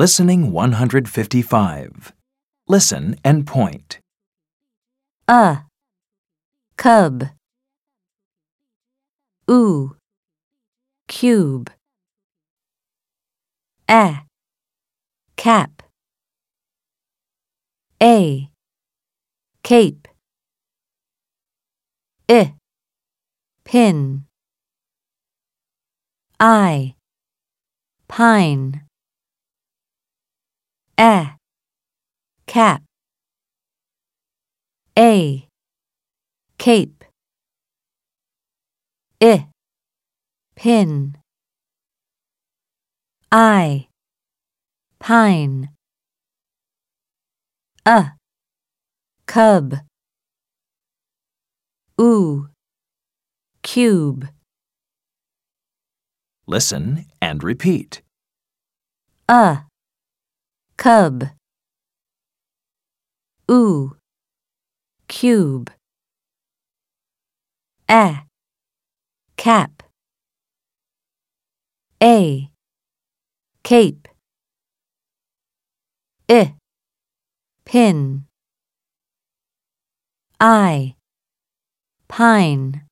Listening 155. Listen and point. a. Cub. Oo cube. A cap. A. Cape. I. Pin. I. Pine a cap. A. Cape. I. Pin. I. Pine. A. Cub. Oo cube. Listen and repeat. a cub. Oo cube. A. Cap. A. Cape. I. Pin. I. Pine